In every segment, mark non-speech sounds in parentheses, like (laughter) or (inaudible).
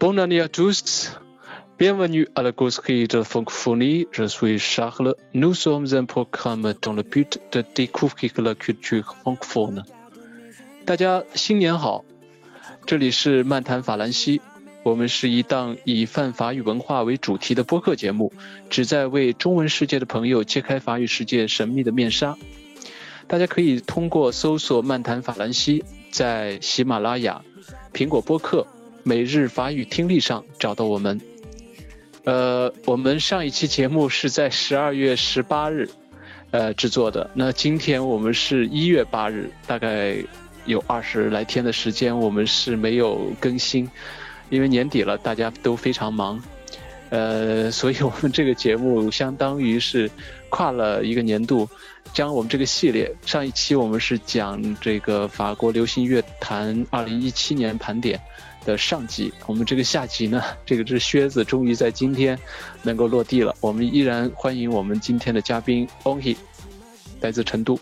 Bonne année à tous. Bienvenue à la causerie de francophonie. Je suis Charles. Nous sommes un programme dans le but de découvrir la culture francophone. 大家新年好，这里是漫谈法兰西。我们是一档以泛法语文化为主题的播客节目，旨在为中文世界的朋友揭开法语世界神秘的面纱。大家可以通过搜索“漫谈法兰西”在喜马拉雅、苹果播客、每日法语听力上找到我们。呃，我们上一期节目是在十二月十八日，呃制作的。那今天我们是一月八日，大概有二十来天的时间，我们是没有更新，因为年底了，大家都非常忙。呃，所以我们这个节目相当于是跨了一个年度，将我们这个系列，上一期我们是讲这个法国流行乐坛二零一七年盘点。的上集，我们这个下集呢，这个只靴子终于在今天能够落地了。我们依然欢迎我们今天的嘉宾 Onhi，来自成都。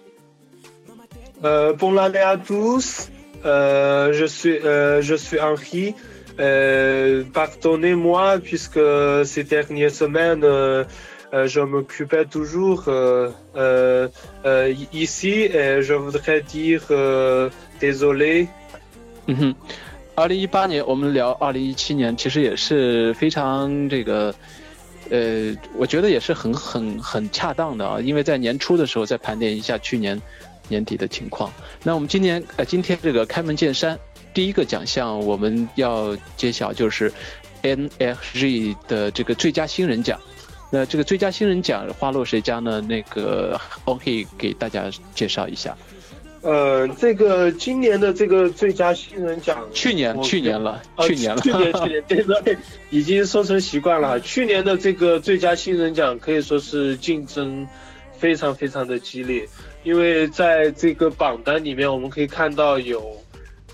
呃，Bonjour à tous，呃，je suis euh je suis。Euh, pardonnez-moi puisque ces dernières semaines euh, je m'occupais toujours euh, euh, ici et je voudrais dire désolé. 二零一八年，我们聊二零一七年，其实也是非常这个，呃，我觉得也是很很很恰当的啊，因为在年初的时候再盘点一下去年年底的情况。那我们今年呃今天这个开门见山，第一个奖项我们要揭晓就是 NFG 的这个最佳新人奖。那这个最佳新人奖花落谁家呢？那个 OK 给大家介绍一下。呃，这个今年的这个最佳新人奖，去年去年了，去年了，去年去年，(laughs) 这个已经说成习惯了。去年的这个最佳新人奖可以说是竞争非常非常的激烈，因为在这个榜单里面，我们可以看到有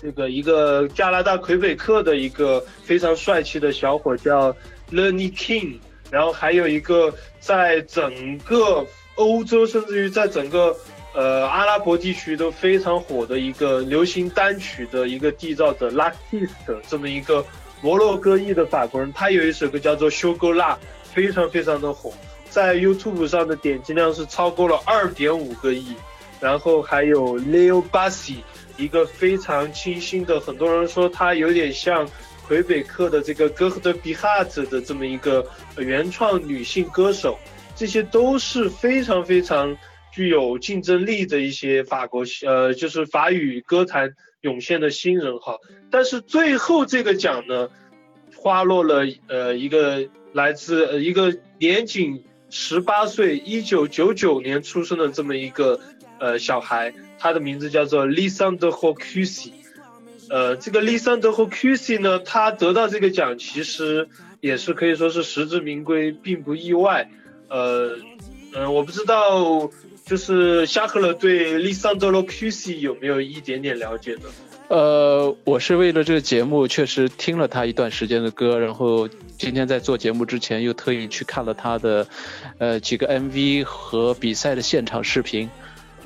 这个一个加拿大魁北克的一个非常帅气的小伙叫 Lenny King，然后还有一个在整个欧洲，甚至于在整个。呃，阿拉伯地区都非常火的一个流行单曲的一个缔造者 l a t i s t 这么一个摩洛哥裔的法国人，他有一首歌叫做《修哥辣》，非常非常的火，在 YouTube 上的点击量是超过了二点五个亿。然后还有 Leo Bassi，一个非常清新的，很多人说他有点像魁北克的这个 g 赫德比哈子的这么一个原创女性歌手，这些都是非常非常。具有竞争力的一些法国呃，就是法语歌坛涌现的新人哈，但是最后这个奖呢，花落了呃一个来自呃一个年仅十八岁，一九九九年出生的这么一个呃小孩，他的名字叫做 Lisandro Cusi，呃，这个 Lisandro Cusi 呢，他得到这个奖其实也是可以说是实至名归，并不意外，呃，嗯，我不知道。就是夏克勒对利桑德罗· Q C 有没有一点点了解呢？呃，我是为了这个节目，确实听了他一段时间的歌，然后今天在做节目之前又特意去看了他的，呃，几个 MV 和比赛的现场视频。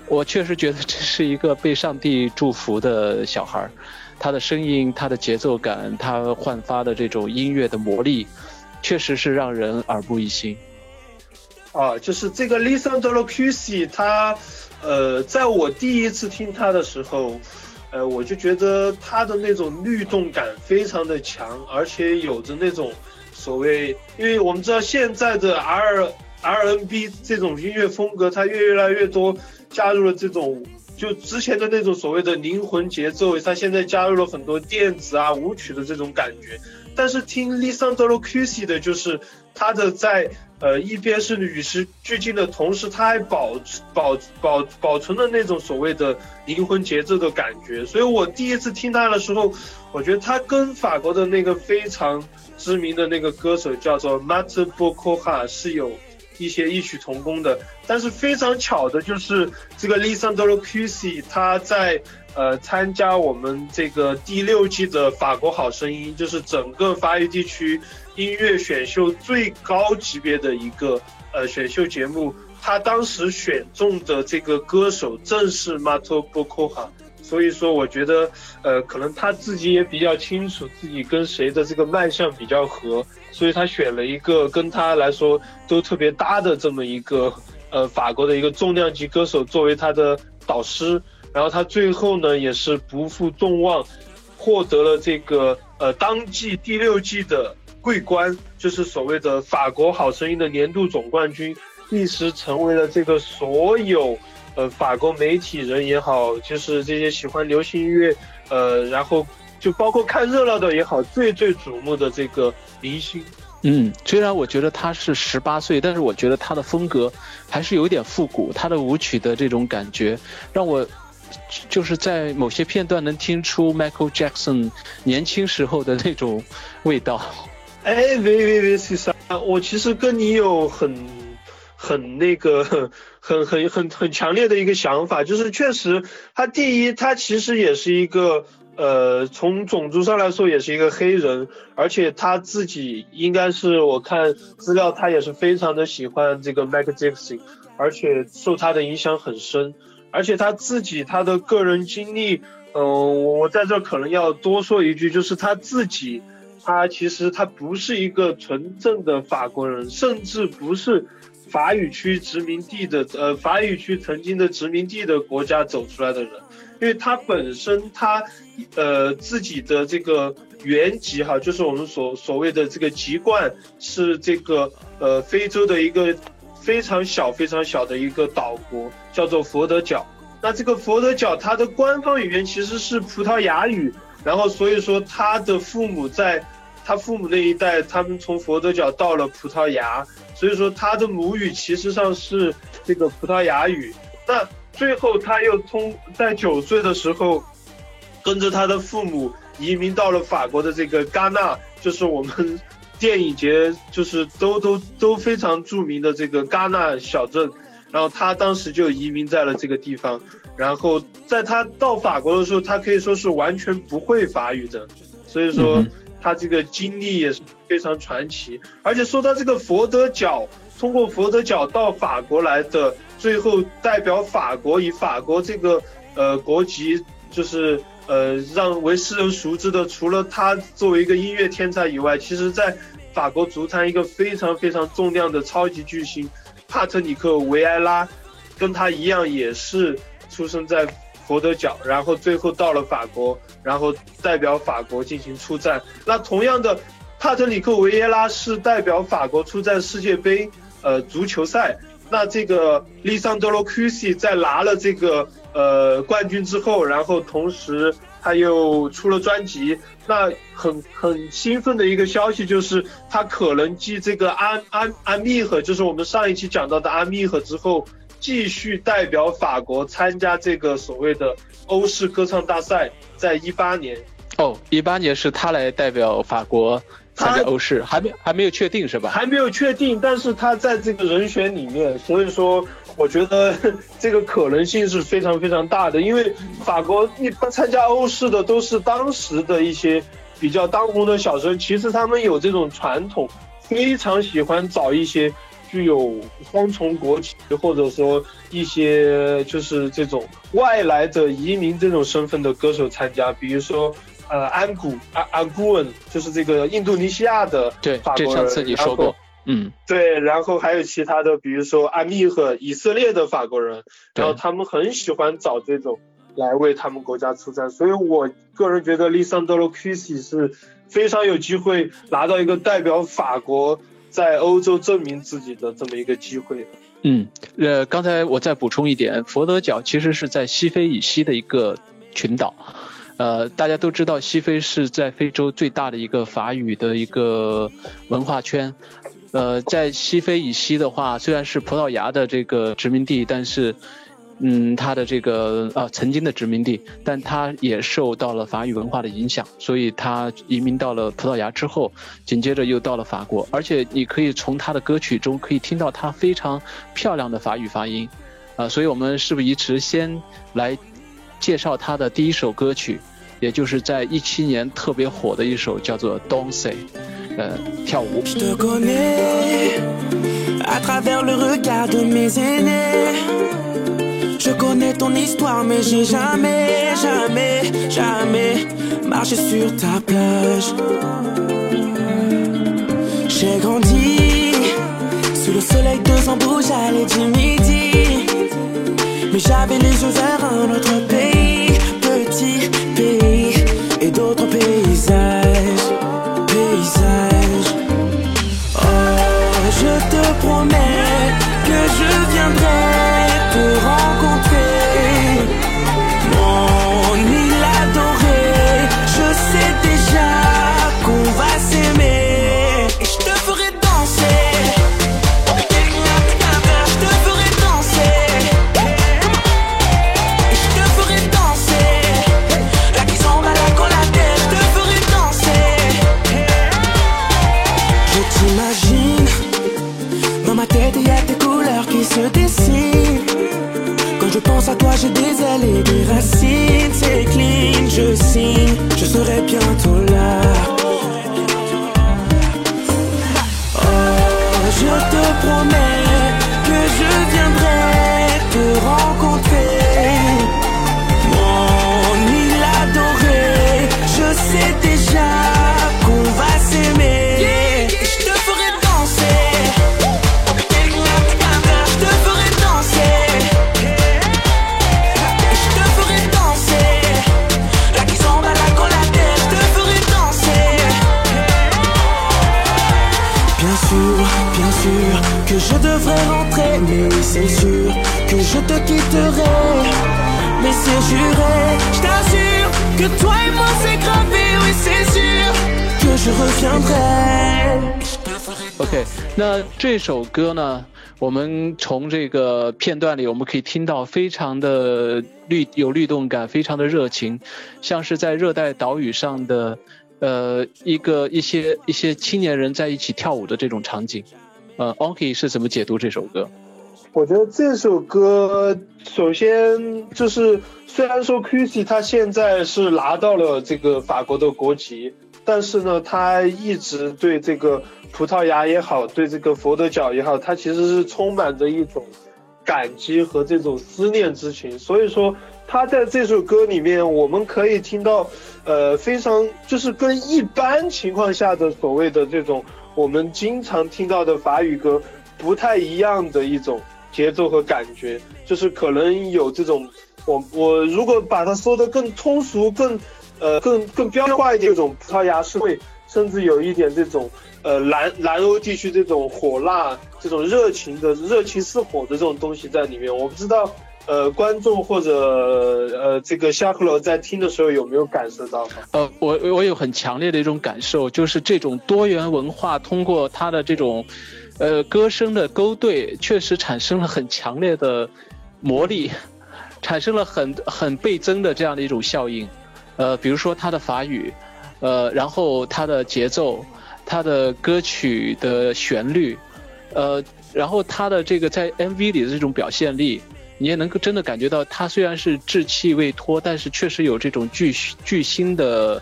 我确实觉得这是一个被上帝祝福的小孩，他的声音、他的节奏感、他焕发的这种音乐的魔力，确实是让人耳目一新。啊，就是这个 Lisandro Cusi，他，呃，在我第一次听他的时候，呃，我就觉得他的那种律动感非常的强，而且有着那种所谓，因为我们知道现在的 R R N B 这种音乐风格，它越越来越多加入了这种，就之前的那种所谓的灵魂节奏，它现在加入了很多电子啊舞曲的这种感觉。但是听 Lisandro Cusi 的，就是他的在。呃，一边是与时俱进的同时，他还保保保保存了那种所谓的灵魂节奏的感觉。所以我第一次听他的时候，我觉得他跟法国的那个非常知名的那个歌手叫做 Matt b o c o h a 是有一些异曲同工的。但是非常巧的就是这个 Lisandro Cusi 他在呃参加我们这个第六季的法国好声音，就是整个法语地区。音乐选秀最高级别的一个呃选秀节目，他当时选中的这个歌手正是 Matoba，所以说我觉得，呃，可能他自己也比较清楚自己跟谁的这个卖相比较合，所以他选了一个跟他来说都特别搭的这么一个，呃，法国的一个重量级歌手作为他的导师，然后他最后呢也是不负众望，获得了这个呃当季第六季的桂冠，就是所谓的法国好声音的年度总冠军。一时成为了这个所有，呃，法国媒体人也好，就是这些喜欢流行音乐，呃，然后就包括看热闹的也好，最最瞩目的这个明星。嗯，虽然我觉得他是十八岁，但是我觉得他的风格还是有点复古，他的舞曲的这种感觉，让我就是在某些片段能听出 Michael Jackson 年轻时候的那种味道。哎，喂喂喂，先生，我其实跟你有很。很那个，很很很很强烈的一个想法，就是确实，他第一，他其实也是一个，呃，从种族上来说也是一个黑人，而且他自己应该是我看资料，他也是非常的喜欢这个 Michael Jackson，而且受他的影响很深，而且他自己他的个人经历，嗯，我在这可能要多说一句，就是他自己，他其实他不是一个纯正的法国人，甚至不是。法语区殖民地的，呃，法语区曾经的殖民地的国家走出来的人，因为他本身他，呃，自己的这个原籍哈，就是我们所所谓的这个籍贯是这个，呃，非洲的一个非常小非常小的一个岛国，叫做佛得角。那这个佛得角它的官方语言其实是葡萄牙语，然后所以说他的父母在。他父母那一代，他们从佛得角到了葡萄牙，所以说他的母语其实上是这个葡萄牙语。那最后他又通在九岁的时候，跟着他的父母移民到了法国的这个戛纳，就是我们 (laughs) 电影节就是都都都非常著名的这个戛纳小镇。然后他当时就移民在了这个地方。然后在他到法国的时候，他可以说是完全不会法语的，所以说。他这个经历也是非常传奇，而且说到这个佛得角，通过佛得角到法国来的，最后代表法国以法国这个呃国籍，就是呃让为世人熟知的，除了他作为一个音乐天才以外，其实在法国足坛一个非常非常重量的超级巨星帕特里克维埃拉，跟他一样也是出生在。佛得角，然后最后到了法国，然后代表法国进行出战。那同样的，帕特里克维耶拉是代表法国出战世界杯呃足球赛。那这个利桑德罗库西在拿了这个呃冠军之后，然后同时他又出了专辑。那很很兴奋的一个消息就是他可能继这个安安安密赫，就是我们上一期讲到的安密赫之后。继续代表法国参加这个所谓的欧式歌唱大赛，在一八年哦，一八年是他来代表法国参加欧式，还没还没有确定是吧？还没有确定，但是他在这个人选里面，所以说我觉得这个可能性是非常非常大的，因为法国一般参加欧式的都是当时的一些比较当红的小生，其实他们有这种传统，非常喜欢找一些。具有双重国籍，或者说一些就是这种外来的移民这种身份的歌手参加，比如说呃安古安安古文，就是这个印度尼西亚的法国人，嗯对，然后还有其他的，比如说阿密和以色列的法国人，然后他们很喜欢找这种来为他们国家出战，所以我个人觉得利桑德罗库西是非常有机会拿到一个代表法国。在欧洲证明自己的这么一个机会。嗯，呃，刚才我再补充一点，佛得角其实是在西非以西的一个群岛。呃，大家都知道，西非是在非洲最大的一个法语的一个文化圈。呃，在西非以西的话，虽然是葡萄牙的这个殖民地，但是。嗯，他的这个啊，曾经的殖民地，但他也受到了法语文化的影响，所以他移民到了葡萄牙之后，紧接着又到了法国，而且你可以从他的歌曲中可以听到他非常漂亮的法语发音，啊，所以我们事不宜迟，先来介绍他的第一首歌曲，也就是在一七年特别火的一首叫做《Don't Say》，呃，跳舞。Je connais ton histoire, mais j'ai jamais, jamais, jamais marché sur ta plage. J'ai grandi sous le soleil de bouge à du midi. Mais j'avais les yeux vers un autre pays, petit pays et d'autres paysages, paysages. Oh, je te promets que je viendrai que toi et moi c'est gravé, oui c'est sûr que je reviendrai. OK，那这首歌呢，我们从这个片段里我们可以听到非常的律有律动感，非常的热情，像是在热带岛屿上的呃一个一些一些青年人在一起跳舞的这种场景。呃 o n k y 是怎么解读这首歌？我觉得这首歌，首先就是虽然说 Chrissy 他现在是拿到了这个法国的国籍，但是呢，他一直对这个葡萄牙也好，对这个佛得角也好，他其实是充满着一种感激和这种思念之情。所以说，他在这首歌里面，我们可以听到，呃，非常就是跟一般情况下的所谓的这种我们经常听到的法语歌不太一样的一种。节奏和感觉，就是可能有这种，我我如果把它说的更通俗、更呃更更标化一点，这种葡萄牙社会，甚至有一点这种呃南南欧地区这种火辣、这种热情的热情似火的这种东西在里面。我不知道呃观众或者呃这个夏克罗在听的时候有没有感受到？呃，我我有很强烈的一种感受，就是这种多元文化通过它的这种。呃，歌声的勾兑确实产生了很强烈的魔力，(laughs) 产生了很很倍增的这样的一种效应。呃，比如说它的法语，呃，然后它的节奏，它的歌曲的旋律，呃，然后它的这个在 MV 里的这种表现力，你也能够真的感觉到，它虽然是稚气未脱，但是确实有这种巨巨星的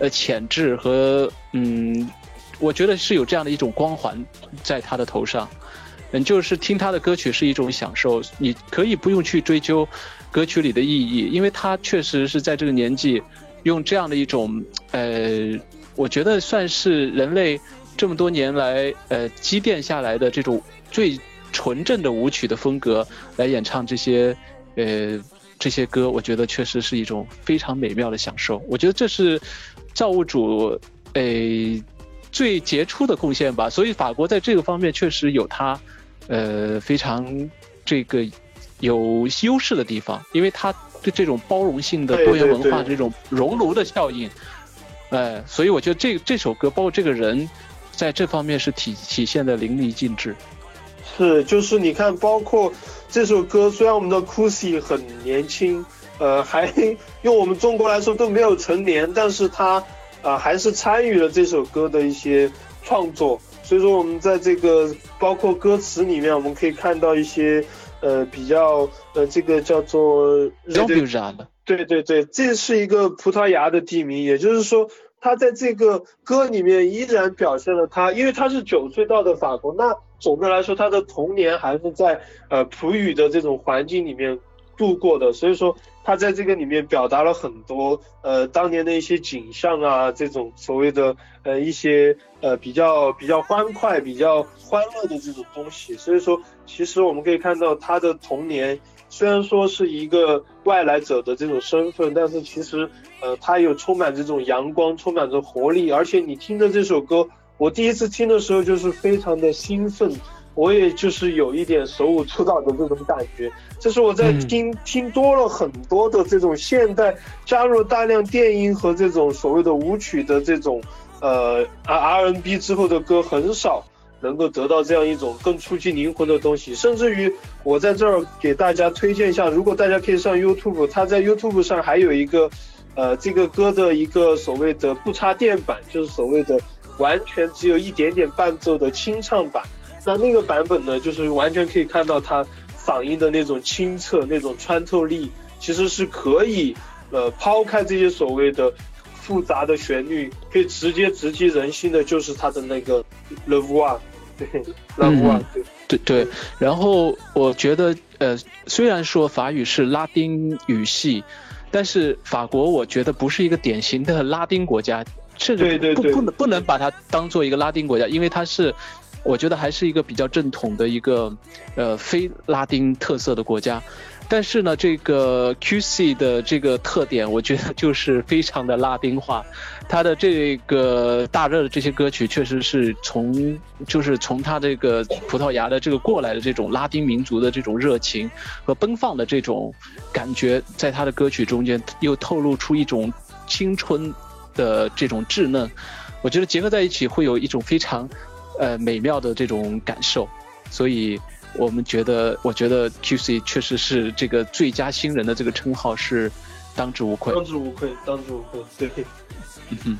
呃潜质和嗯。我觉得是有这样的一种光环在他的头上，嗯，就是听他的歌曲是一种享受，你可以不用去追究歌曲里的意义，因为他确实是在这个年纪用这样的一种，呃，我觉得算是人类这么多年来呃积淀下来的这种最纯正的舞曲的风格来演唱这些呃这些歌，我觉得确实是一种非常美妙的享受。我觉得这是造物主诶。最杰出的贡献吧，所以法国在这个方面确实有它，呃，非常这个有优势的地方，因为它对这种包容性的多元文化这种熔炉的效应，哎，所以我觉得这这首歌包括这个人，在这方面是体体现的淋漓尽致。是，就是你看，包括这首歌，虽然我们的 y 很年轻，呃，还 (laughs) 用我们中国来说都没有成年，但是他。啊，还是参与了这首歌的一些创作，所以说我们在这个包括歌词里面，我们可以看到一些呃比较呃这个叫做对对对，这是一个葡萄牙的地名，也就是说他在这个歌里面依然表现了他，因为他是九岁到的法国，那总的来说他的童年还是在呃葡语的这种环境里面度过的，所以说他在这个里面表达了很多呃当年的一些景象啊，这种所谓的呃一些呃比较比较欢快、比较欢乐的这种东西。所以说，其实我们可以看到他的童年虽然说是一个外来者的这种身份，但是其实呃他有充满这种阳光，充满着活力，而且你听着这首歌，我第一次听的时候就是非常的兴奋。我也就是有一点手舞足蹈的这种感觉，这是我在听听多了很多的这种现代，加入大量电音和这种所谓的舞曲的这种，呃，R N B 之后的歌很少能够得到这样一种更触及灵魂的东西，甚至于我在这儿给大家推荐一下，如果大家可以上 YouTube，它在 YouTube 上还有一个，呃，这个歌的一个所谓的不插电版，就是所谓的完全只有一点点伴奏的清唱版。那那个版本呢，就是完全可以看到他嗓音的那种清澈、那种穿透力，其实是可以，呃，抛开这些所谓的复杂的旋律，可以直接直击人心的，就是他的那个 Love One，对，Love One，对，(laughs) 对对。然后我觉得，呃，虽然说法语是拉丁语系，但是法国我觉得不是一个典型的拉丁国家，甚至不不能不能把它当做一个拉丁国家，因为它是。我觉得还是一个比较正统的一个，呃，非拉丁特色的国家，但是呢，这个 QC 的这个特点，我觉得就是非常的拉丁化，它的这个大热的这些歌曲，确实是从就是从它这个葡萄牙的这个过来的这种拉丁民族的这种热情和奔放的这种感觉，在他的歌曲中间又透露出一种青春的这种稚嫩，我觉得结合在一起会有一种非常。呃，美妙的这种感受，所以我们觉得，我觉得 QC 确实是这个最佳新人的这个称号是当之无愧，当之无愧，当之无愧。对，嗯哼。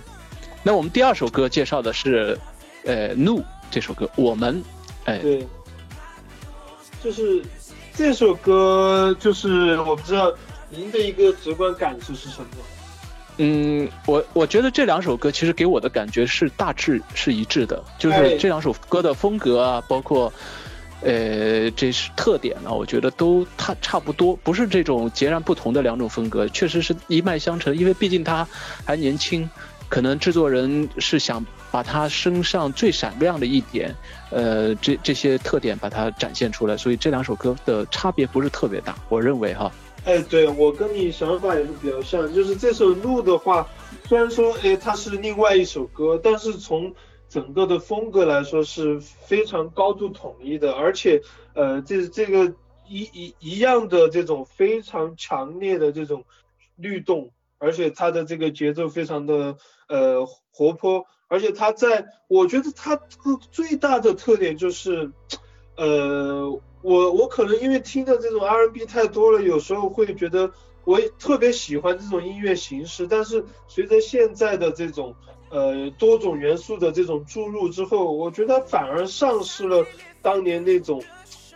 那我们第二首歌介绍的是，呃，怒这首歌，我们，哎，对，就是这首歌，就是我不知道您的一个直观感受是什么。嗯，我我觉得这两首歌其实给我的感觉是大致是一致的，就是这两首歌的风格啊，包括，呃，这是特点呢，我觉得都差差不多，不是这种截然不同的两种风格，确实是一脉相承。因为毕竟他还年轻，可能制作人是想把他身上最闪亮的一点，呃，这这些特点把它展现出来，所以这两首歌的差别不是特别大，我认为哈。哎，对我跟你想法也是比较像，就是这首《路》的话，虽然说哎它是另外一首歌，但是从整个的风格来说是非常高度统一的，而且呃这这个一一一样的这种非常强烈的这种律动，而且它的这个节奏非常的呃活泼，而且它在我觉得它个最大的特点就是呃。我我可能因为听的这种 R&B 太多了，有时候会觉得我特别喜欢这种音乐形式，但是随着现在的这种呃多种元素的这种注入之后，我觉得反而丧失了当年那种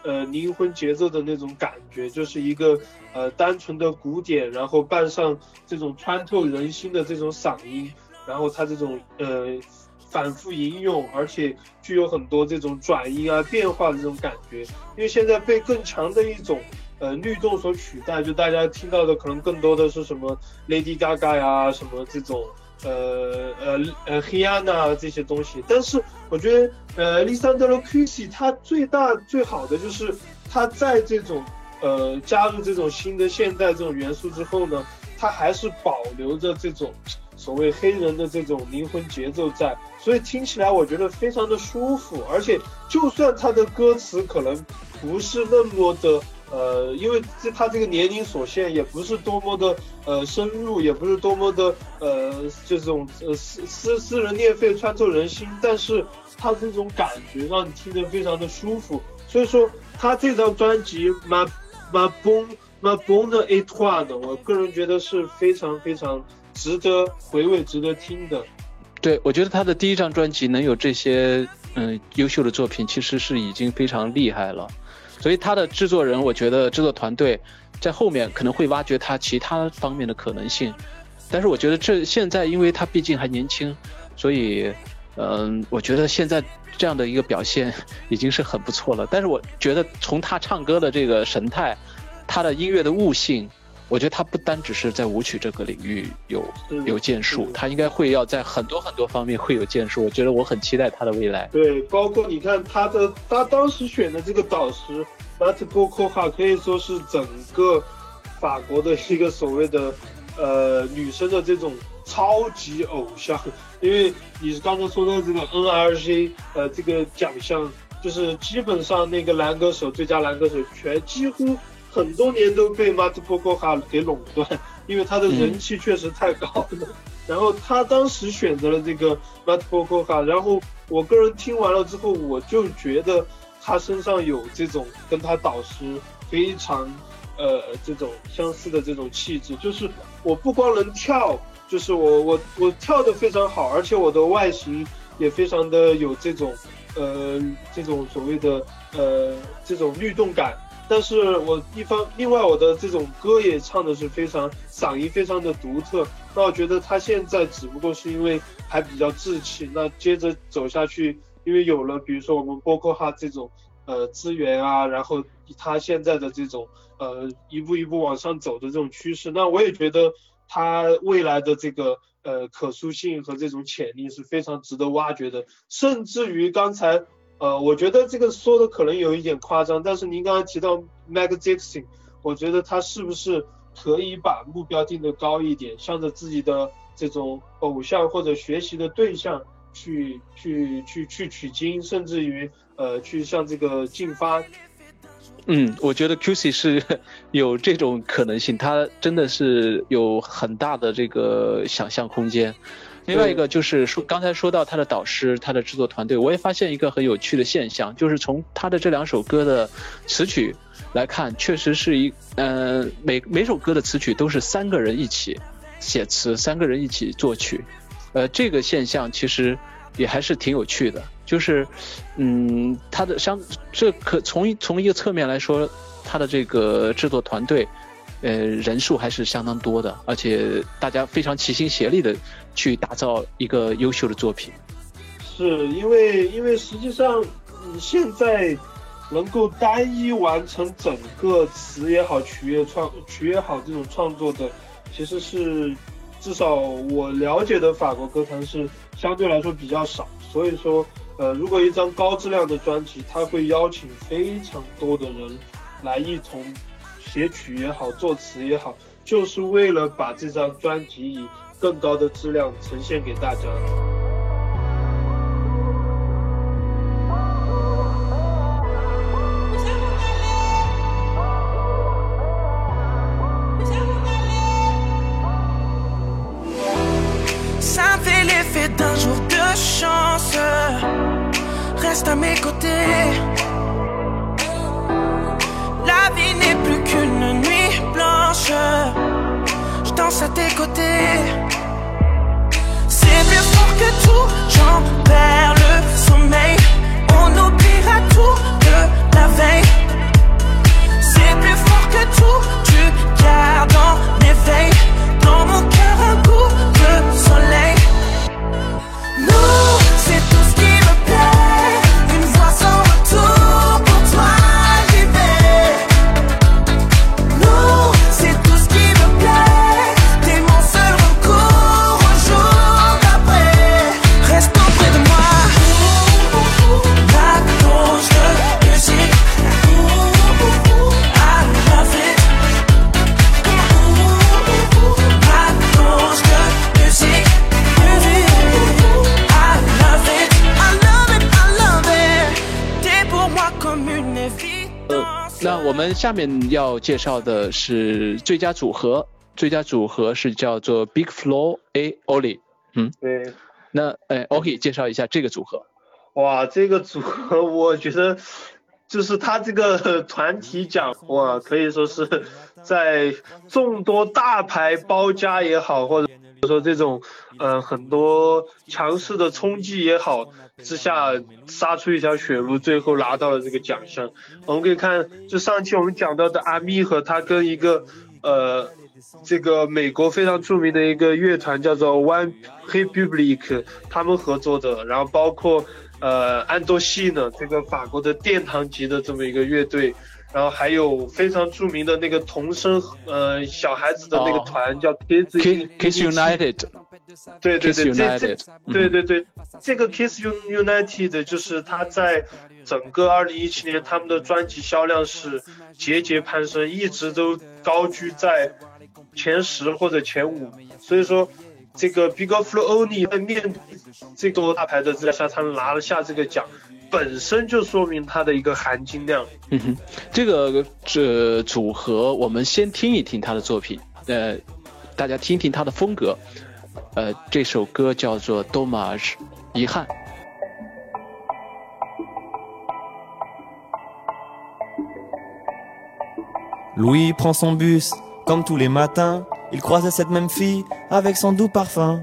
呃灵魂节奏的那种感觉，就是一个呃单纯的鼓点，然后伴上这种穿透人心的这种嗓音，然后它这种呃。反复吟咏，而且具有很多这种转音啊、变化的这种感觉。因为现在被更强的一种呃律动所取代，就大家听到的可能更多的是什么 Lady Gaga 呀，什么这种呃呃呃 Hiana 这些东西。但是我觉得呃 Lisandro c u s i 他最大最好的就是他在这种呃加入这种新的现代这种元素之后呢，他还是保留着这种。所谓黑人的这种灵魂节奏在，所以听起来我觉得非常的舒服，而且就算他的歌词可能不是那么的呃，因为这他这个年龄所限，也不是多么的呃深入，也不是多么的呃这种呃私私私人裂肺穿透人心，但是他这种感觉让你听着非常的舒服，所以说他这张专辑《马马崩马崩的 A 画呢，我个人觉得是非常非常。值得回味、值得听的，对我觉得他的第一张专辑能有这些嗯优秀的作品，其实是已经非常厉害了。所以他的制作人，我觉得制作团队在后面可能会挖掘他其他方面的可能性。但是我觉得这现在，因为他毕竟还年轻，所以嗯，我觉得现在这样的一个表现 (laughs) 已经是很不错了。但是我觉得从他唱歌的这个神态。他的音乐的悟性，我觉得他不单只是在舞曲这个领域有有建树，他应该会要在很多很多方面会有建树。我觉得我很期待他的未来。对，包括你看他的他当时选的这个导师 m a t b o k o h a 可以说是整个法国的一个所谓的呃女生的这种超级偶像，因为你刚刚说到这个 NRG 呃这个奖项。就是基本上那个男歌手最佳男歌手全几乎很多年都被马特波科哈给垄断，因为他的人气确实太高了。然后他当时选择了这个马特波科哈，然后我个人听完了之后，我就觉得他身上有这种跟他导师非常呃这种相似的这种气质，就是我不光能跳，就是我我我跳的非常好，而且我的外形也非常的有这种。呃，这种所谓的呃这种律动感，但是我一方另外我的这种歌也唱的是非常嗓音非常的独特，那我觉得他现在只不过是因为还比较稚气，那接着走下去，因为有了比如说我们波克哈这种呃资源啊，然后他现在的这种呃一步一步往上走的这种趋势，那我也觉得他未来的这个。呃，可塑性和这种潜力是非常值得挖掘的，甚至于刚才，呃，我觉得这个说的可能有一点夸张，但是您刚才提到 Mag Jackson，我觉得他是不是可以把目标定得高一点，向着自己的这种偶像或者学习的对象去去去去取经，甚至于呃去向这个进发。嗯，我觉得 QC 是有这种可能性，他真的是有很大的这个想象空间。另外一个就是说，刚才说到他的导师、他的制作团队，我也发现一个很有趣的现象，就是从他的这两首歌的词曲来看，确实是一嗯，每每首歌的词曲都是三个人一起写词，三个人一起作曲。呃，这个现象其实也还是挺有趣的。就是，嗯，他的相这可从从一个侧面来说，他的这个制作团队，呃，人数还是相当多的，而且大家非常齐心协力的去打造一个优秀的作品。是因为，因为实际上，你现在能够单一完成整个词也好，曲也创曲也好这种创作的，其实是至少我了解的法国歌坛是相对来说比较少，所以说。呃，如果一张高质量的专辑，他会邀请非常多的人来一同写曲也好，作词也好，就是为了把这张专辑以更高的质量呈现给大家。reste à mes côtés. Je danse à tes côtés. C'est plus fort que tout, j'en perds le sommeil. On oubliera tout de la veille. C'est plus fort que tout, 下面要介绍的是最佳组合，最佳组合是叫做 Big Floor A Oli。嗯，对。那，哎，OK，介绍一下这个组合。哇，这个组合我觉得就是他这个团体奖，哇，可以说是在众多大牌包夹也好，或者说这种呃很多强势的冲击也好。之下杀出一条血路，最后拿到了这个奖项。我们可以看，就上期我们讲到的阿密和他跟一个呃这个美国非常著名的一个乐团叫做 One Republic，他们合作的，然后包括呃安多西呢这个法国的殿堂级的这么一个乐队，然后还有非常著名的那个童声，呃，小孩子的那个团叫 Kiss Kiss United，对对对，这这对对对，这个 Kiss United 就是他在整个二零一七年他们的专辑销量是节节攀升，一直都高居在前十或者前五，所以说这个 Big Flo o n l y 在面对这个大牌的资料下，他拿了下这个奖。本身就说明它的一个含金量。嗯哼，这个这组合，我们先听一听他的作品，呃，大家听听他的风格。呃，这首歌叫做《Dommage》，遗憾。Louis prend son bus comme tous les matins. Il croise cette même fille avec son doux parfum.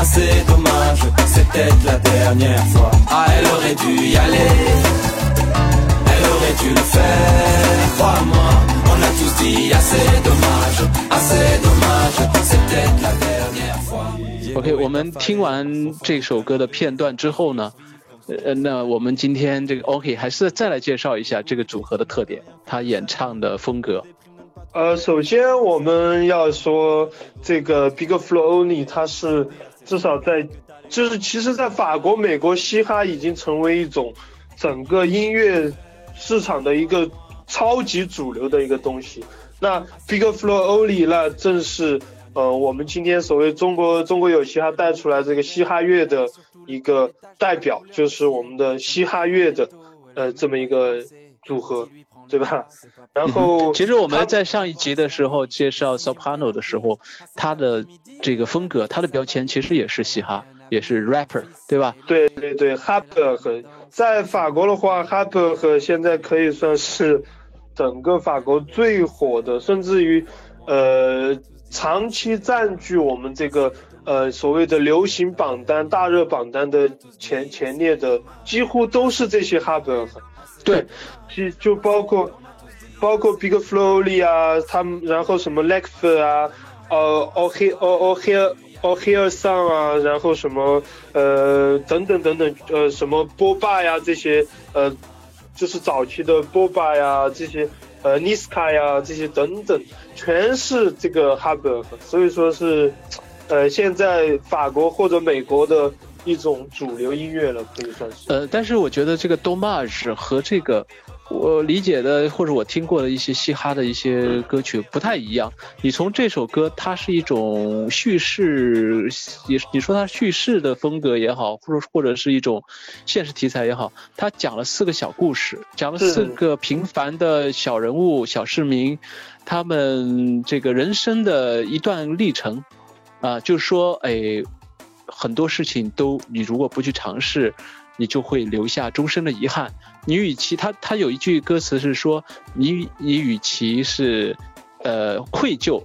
assez dommage, c'était la dernière fois. Ah, elle aurait dû y aller, elle aurait dû le faire, crois-moi. On a tous dit assez dommage, assez dommage, c'était la dernière fois. OK，我们听完这首歌的片段之后呢，呃，那我们今天这个 OK 还是再来介绍一下这个组合的特点，他演唱的风格。呃，首先我们要说这个 Big Flo Only，它是至少在，就是其实，在法国、美国，嘻哈已经成为一种整个音乐市场的一个超级主流的一个东西。那 Big Flow Only 那正是呃我们今天所谓中国中国有嘻哈带出来这个嘻哈乐的一个代表，就是我们的嘻哈乐的呃这么一个组合。对吧？然后其实我们在上一集的时候介绍 Soprano 的时候，他的这个风格，他的标签其实也是嘻哈，也是 rapper，对吧？对对对，Rapper 和在法国的话，Rapper 和现在可以算是整个法国最火的，甚至于呃长期占据我们这个呃所谓的流行榜单、大热榜单的前前列的，几乎都是这些 Rapper。对，就就包括包括 Big Flo 里啊，他们然后什么 Lex 啊，呃，O He O O He O He Song 啊，然后什么呃等等等等呃什么波霸呀这些呃就是早期的波霸呀这些呃 Niska 呀这些等等，全是这个 Hub，所以说是呃现在法国或者美国的。一种主流音乐了，可以算是。呃，但是我觉得这个 Dommage 和这个我理解的或者我听过的一些嘻哈的一些歌曲不太一样。你从这首歌，它是一种叙事，你你说它叙事的风格也好，或者或者是一种现实题材也好，它讲了四个小故事，讲了四个平凡的小人物、小市民，他们这个人生的一段历程，啊，就是说，哎。很多事情都，你如果不去尝试，你就会留下终身的遗憾。你与其他，他有一句歌词是说，你你与其是，呃愧疚，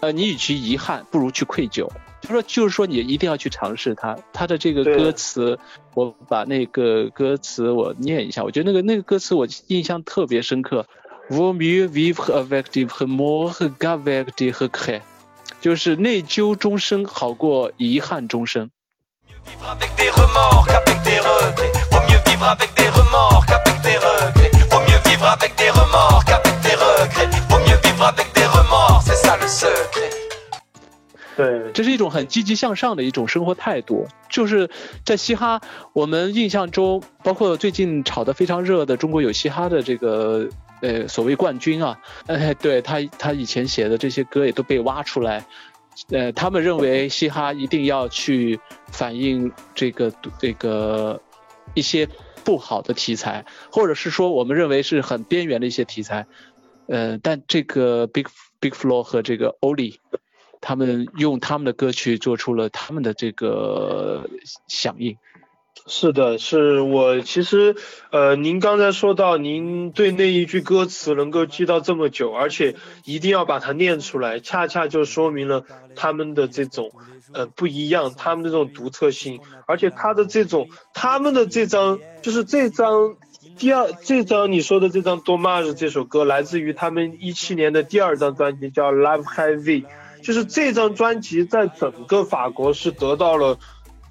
呃你与其遗憾，不如去愧疚。就说就是说你一定要去尝试它。他的这个歌词，我把那个歌词我念一下，我觉得那个那个歌词我印象特别深刻。Vaut mieux vivre avec des remords qu'avec des regrets。就是内疚终生好过遗憾终生。对，这是一种很积极向上的一种生活态度。就是在嘻哈，我们印象中，包括最近炒得非常热的中国有嘻哈的这个呃所谓冠军啊，哎，对他他以前写的这些歌也都被挖出来，呃，他们认为嘻哈一定要去反映这个这个一些不好的题材，或者是说我们认为是很边缘的一些题材，呃，但这个 Big Big Flow 和这个 Oli。他们用他们的歌曲做出了他们的这个响应。是的，是我其实呃，您刚才说到您对那一句歌词能够记到这么久，而且一定要把它念出来，恰恰就说明了他们的这种呃不一样，他们的这种独特性，而且他的这种他们的这张就是这张第二这张你说的这张《多 m a 这首歌来自于他们一七年的第二张专辑叫《Love Heavy》。就是这张专辑在整个法国是得到了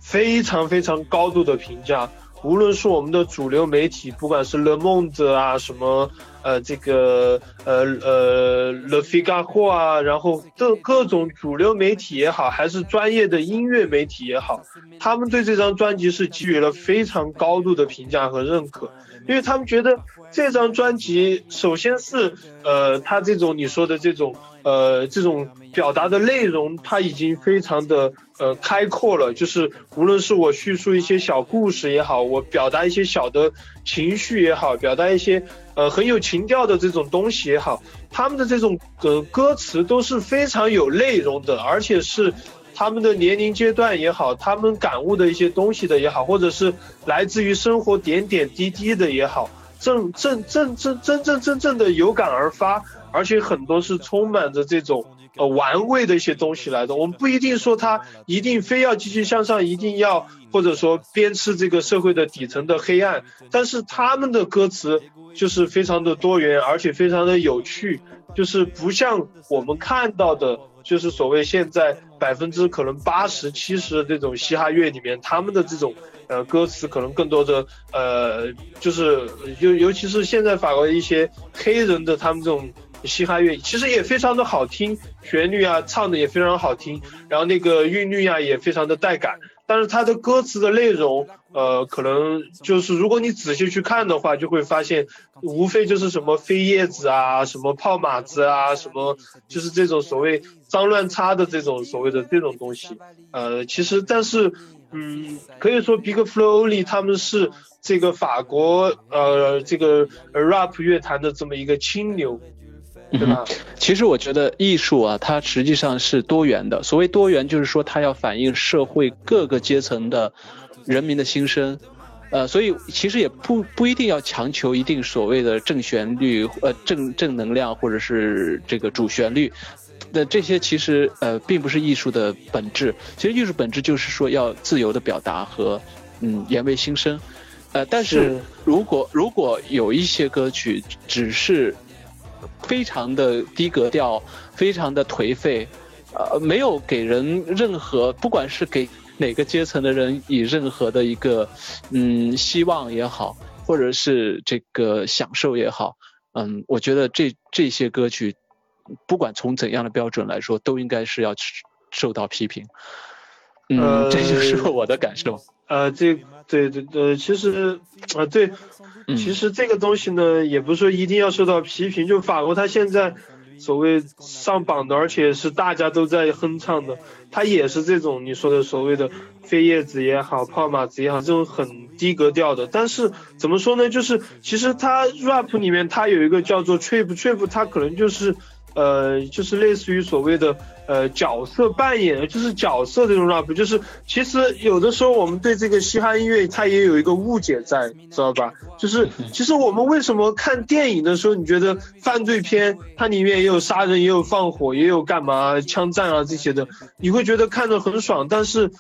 非常非常高度的评价，无论是我们的主流媒体，不管是 Le Monde 啊，什么呃这个呃呃 Le Figaro 啊，然后各各种主流媒体也好，还是专业的音乐媒体也好，他们对这张专辑是给予了非常高度的评价和认可，因为他们觉得这张专辑首先是呃他这种你说的这种。呃，这种表达的内容，它已经非常的呃开阔了。就是无论是我叙述一些小故事也好，我表达一些小的情绪也好，表达一些呃很有情调的这种东西也好，他们的这种呃歌词都是非常有内容的，而且是他们的年龄阶段也好，他们感悟的一些东西的也好，或者是来自于生活点点滴滴的也好，正正正正真正真正的有感而发。而且很多是充满着这种呃玩味的一些东西来的，我们不一定说他一定非要积极向上，一定要或者说鞭笞这个社会的底层的黑暗，但是他们的歌词就是非常的多元，而且非常的有趣，就是不像我们看到的，就是所谓现在百分之可能八十七十的这种嘻哈乐里面，他们的这种呃歌词可能更多的呃就是尤尤其是现在法国一些黑人的他们这种。嘻哈乐其实也非常的好听，旋律啊唱的也非常好听，然后那个韵律啊也非常的带感，但是它的歌词的内容，呃，可能就是如果你仔细去看的话，就会发现无非就是什么飞叶子啊，什么泡马子啊，什么就是这种所谓脏乱差的这种所谓的这种东西，呃，其实但是，嗯，可以说 Big Flo Oli 他们是这个法国呃这个 rap 乐坛的这么一个清流。嗯，其实我觉得艺术啊，它实际上是多元的。所谓多元，就是说它要反映社会各个阶层的人民的心声。呃，所以其实也不不一定要强求一定所谓的正旋律，呃，正正能量或者是这个主旋律。那这些其实呃并不是艺术的本质。其实艺术本质就是说要自由的表达和嗯言为心声。呃，但是如果如果有一些歌曲只是非常的低格调，非常的颓废，呃，没有给人任何，不管是给哪个阶层的人以任何的一个，嗯，希望也好，或者是这个享受也好，嗯，我觉得这这些歌曲，不管从怎样的标准来说，都应该是要受到批评。嗯，这就是我的感受。呃，这对对对，其实啊，对。其实这个东西呢，也不是说一定要受到批评。就法国，它现在所谓上榜的，而且是大家都在哼唱的，它也是这种你说的所谓的飞叶子也好，泡马子也好，这种很低格调的。但是怎么说呢？就是其实它 rap 里面它有一个叫做 trip，trip 它可能就是。呃，就是类似于所谓的呃角色扮演，就是角色这种 rap，就是其实有的时候我们对这个嘻哈音乐它也有一个误解在，知道吧？就是其实我们为什么看电影的时候，你觉得犯罪片它里面也有杀人，也有放火，也有干嘛枪战啊这些的，你会觉得看着很爽，但是。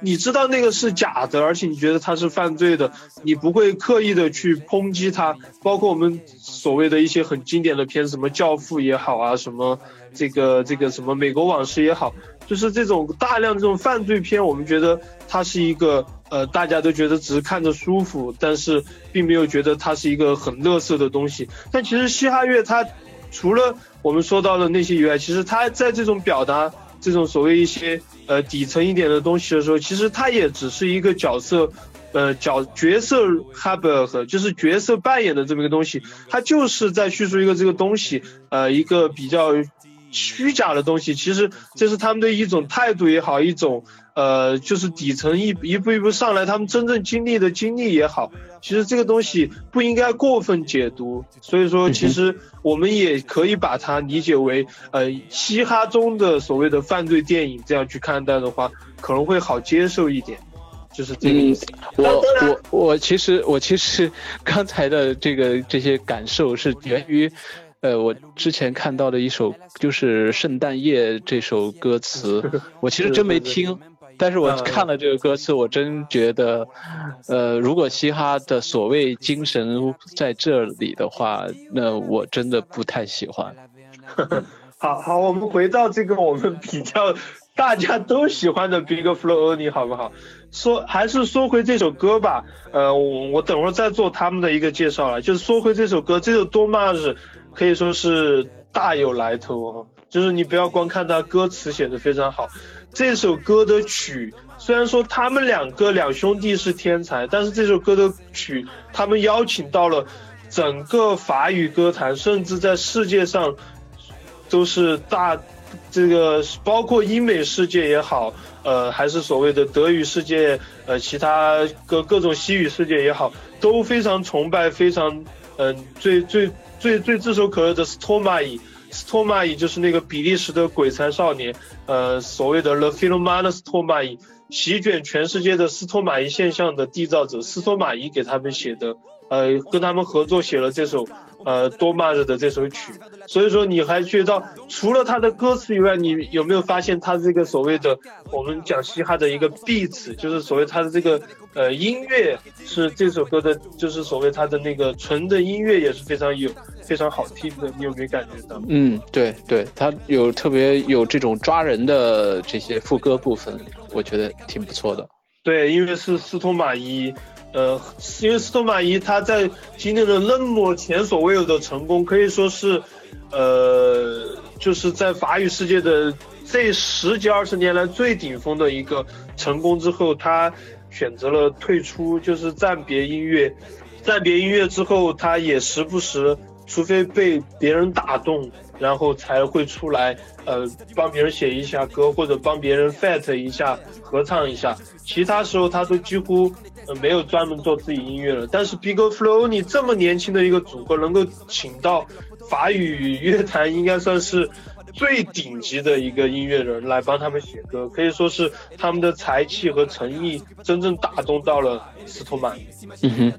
你知道那个是假的，而且你觉得他是犯罪的，你不会刻意的去抨击他。包括我们所谓的一些很经典的片，什么《教父》也好啊，什么这个这个什么《美国往事》也好，就是这种大量这种犯罪片，我们觉得它是一个呃，大家都觉得只是看着舒服，但是并没有觉得它是一个很乐色的东西。但其实嘻哈乐它除了我们说到的那些以外，其实它在这种表达。这种所谓一些呃底层一点的东西的时候，其实它也只是一个角色，呃角角色 hub 和就是角色扮演的这么一个东西，它就是在叙述一个这个东西，呃一个比较虚假的东西，其实这是他们的一种态度也好，一种呃就是底层一一步一步上来，他们真正经历的经历也好，其实这个东西不应该过分解读，所以说其实我们也可以把它理解为呃嘻哈中的所谓的犯罪电影，这样去看待的话，可能会好接受一点，就是这个意思。我我我其实我其实刚才的这个这些感受是源于，呃，我之前看到的一首就是《圣诞夜》这首歌词，我其实真没听，(laughs) 但是我嗯看了这个歌词，我真觉得，呃，如果嘻哈的所谓精神在这里的话，那我真的不太喜欢。(laughs) 好好，我们回到这个我们比较大家都喜欢的 Big Flow Only 好不好？说还是说回这首歌吧，呃，我我等会儿再做他们的一个介绍了。就是说回这首歌，这首多玛日可以说是大有来头哦。就是你不要光看他歌词写的非常好，这首歌的曲虽然说他们两个两兄弟是天才，但是这首歌的曲他们邀请到了整个法语歌坛，甚至在世界上都是大，这个包括英美世界也好，呃，还是所谓的德语世界，呃，其他各各种西语世界也好，都非常崇拜，非常，嗯、最最最最炙手可热的斯托马伊。斯托马伊就是那个比利时的鬼才少年，呃，所谓的 The Philomane 斯托马伊，席卷全世界的斯托马伊现象的缔造者，斯托马伊给他们写的，呃，跟他们合作写了这首呃多玛日的这首曲，所以说你还觉得除了他的歌词以外，你有没有发现他这个所谓的我们讲嘻哈的一个 beats，就是所谓他的这个呃音乐是这首歌的，就是所谓他的那个纯的音乐也是非常有非常好听的，你有没有感觉到？嗯，对对，他有特别有这种抓人的这些副歌部分，我觉得挺不错的。对，因为是斯托马伊，呃，因为斯托马伊他在经历了那么前所未有的成功，可以说是，呃，就是在法语世界的这十几二十年来最顶峰的一个成功之后，他选择了退出，就是暂别音乐。暂别音乐之后，他也时不时，除非被别人打动，然后才会出来，呃，帮别人写一下歌，或者帮别人 fat 一下，合唱一下。其他时候他都几乎呃没有专门做自己音乐了。但是 Big Flow 你这么年轻的一个组合，能够请到法语乐坛应该算是最顶级的一个音乐人来帮他们写歌，可以说是他们的才气和诚意真正打动到了斯托曼。嗯哼，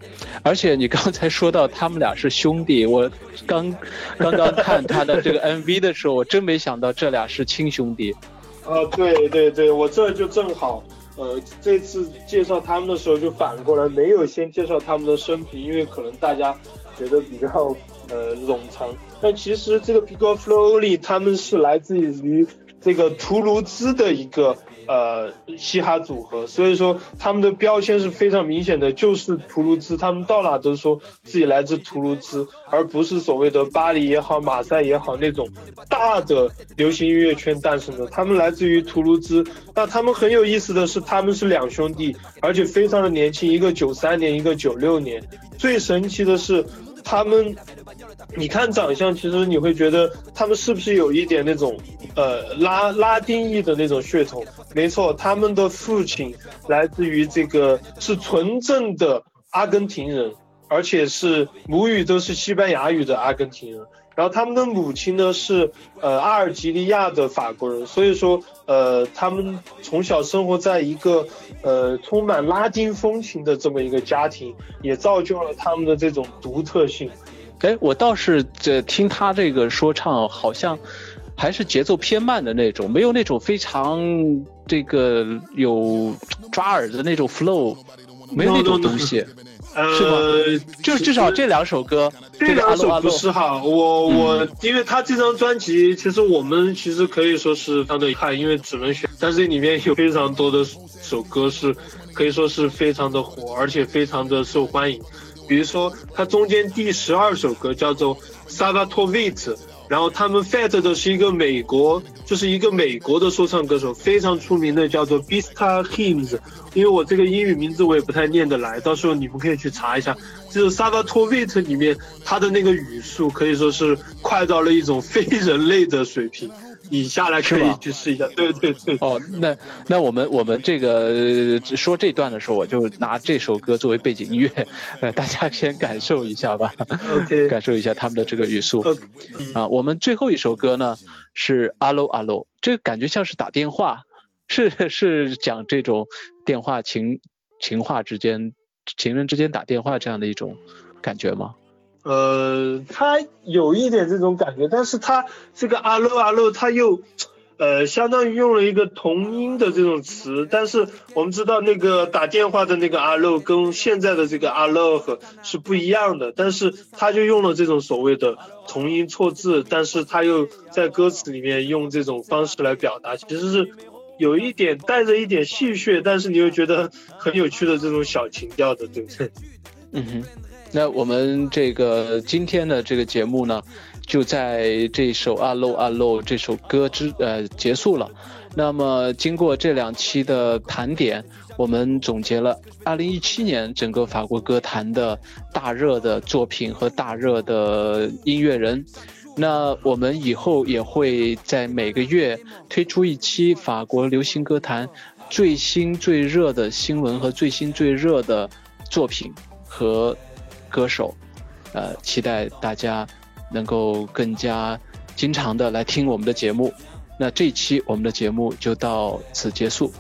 而且你刚才说到他们俩是兄弟，我刚刚刚看他的这个 (laughs) MV 的时候，我真没想到这俩是亲兄弟。啊，对对对，我这就正好，呃，这次介绍他们的时候就反过来没有先介绍他们的生平，因为可能大家觉得比较呃冗长。但其实这个 Big Flowly 他们是来自于这个图卢兹的一个呃嘻哈组合，所以说他们的标签是非常明显的，就是图卢兹，他们到哪都说自己来自图卢兹，而不是所谓的巴黎也好、马赛也好那种大的流行音乐圈诞生的。他们来自于图卢兹，那他们很有意思的是，他们是两兄弟，而且非常的年轻，一个九三年，一个九六年。最神奇的是，他们你看长相，其实你会觉得他们是不是有一点那种呃拉拉丁裔的那种血统？没错，他们的父亲来自于这个是纯正的阿根廷人，而且是母语都是西班牙语的阿根廷人。然后他们的母亲呢是呃阿尔及利亚的法国人，所以说呃他们从小生活在一个呃充满拉丁风情的这么一个家庭，也造就了他们的这种 (laughs) 独特性。哎，我倒是这听他这个说唱，好像还是节奏偏慢的那种，没有那种非常这个有抓耳的那种 flow，没有那种东西。(laughs) 呃，就至少这两首歌，这两首不是哈，我我因为他这张专辑，其实我们其实可以说是非常的遗憾，因为只能选，但是这里面有非常多的首歌是可以说是非常的火，而且非常的受欢迎。比如说，它中间第十二首歌叫做《s a v a t o v i t 然后他们 Fat 的是一个美国，就是一个美国的说唱歌手，非常出名的，叫做 Bista Hymns。因为我这个英语名字我也不太念得来，到时候你们可以去查一下。就是 s a v a t o v i t 里面他的那个语速可以说是快到了一种非人类的水平。你下来可以去试一下，对对对。哦，那那我们我们这个说这段的时候，我就拿这首歌作为背景音乐，(laughs) 呃，大家先感受一下吧。OK，(laughs) 感受一下他们的这个语速。啊，我们最后一首歌呢是阿喽阿喽，这个感觉像是打电话，是 (laughs) 是讲这种电话情情话之间情人之间打电话这样的一种感觉吗？呃，他有一点这种感觉，但是他这个阿喽阿喽，他又，呃，相当于用了一个同音的这种词，但是我们知道那个打电话的那个阿喽跟现在的这个阿喽和是不一样的，但是他就用了这种所谓的同音错字，但是他又在歌词里面用这种方式来表达，其实是有一点带着一点戏谑，但是你又觉得很有趣的这种小情调的，对不对？嗯哼。那我们这个今天的这个节目呢，就在这首《阿喽阿喽》这首歌之呃结束了。那么经过这两期的盘点，我们总结了2017年整个法国歌坛的大热的作品和大热的音乐人。那我们以后也会在每个月推出一期法国流行歌坛最新最热的新闻和最新最热的作品和。歌手，呃，期待大家能够更加经常的来听我们的节目。那这一期我们的节目就到此结束，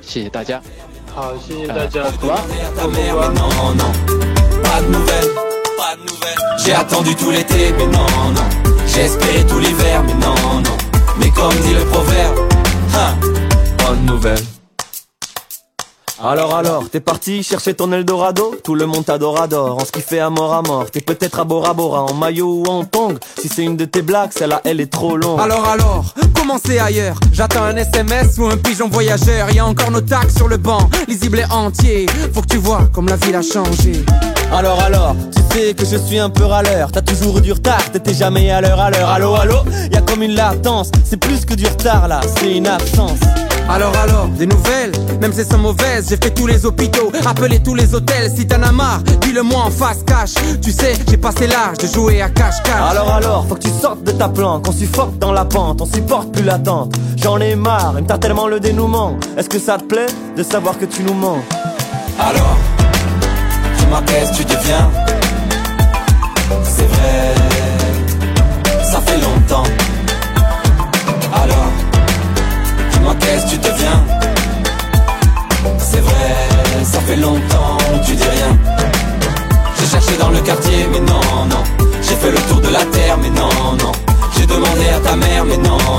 谢谢大家。好，谢谢大家。Alors alors, t'es parti chercher ton Eldorado? Tout le monde t'adore, En ce qui fait à mort à mort. T'es peut-être à Bora Bora En maillot ou en tong Si c'est une de tes blagues Celle-là elle est trop longue. Alors alors, commencez ailleurs. J'attends un SMS ou un pigeon voyageur. Y a encore nos tacs sur le banc Lisible et entier Faut que tu vois comme la ville a changé. Alors alors, tu sais que je suis un peu râleur. T'as toujours eu du retard, t'étais jamais à l'heure à l'heure. Allô allô, y a comme une latence. C'est plus que du retard là, c'est une absence alors alors, des nouvelles, même si elles sont mauvaises, j'ai fait tous les hôpitaux, appelé tous les hôtels, si t'en as marre, dis-le moi en face cash. Tu sais, j'ai passé l'âge de jouer à cache-cache. Alors alors, faut que tu sortes de ta planque, on suffoque dans la pente, on supporte plus l'attente. J'en ai marre, il me tellement le dénouement. Est-ce que ça te plaît de savoir que tu nous mens? Alors, dis-moi qu'est-ce que tu deviens C'est vrai, ça fait longtemps.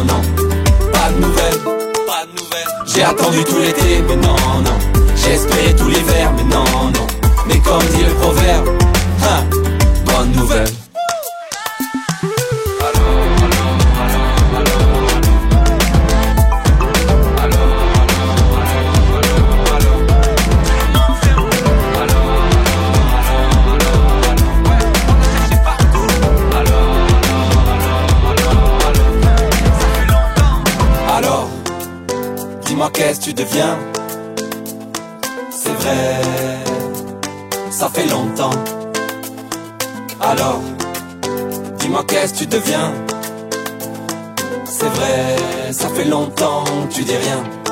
Non, Pas de nouvelles, pas de nouvelles. J'ai attendu tout l'été mais non, non. J'ai espéré tout l'hiver mais non, non. Mais comme dit le proverbe, C'est vrai, ça fait longtemps que tu dis rien.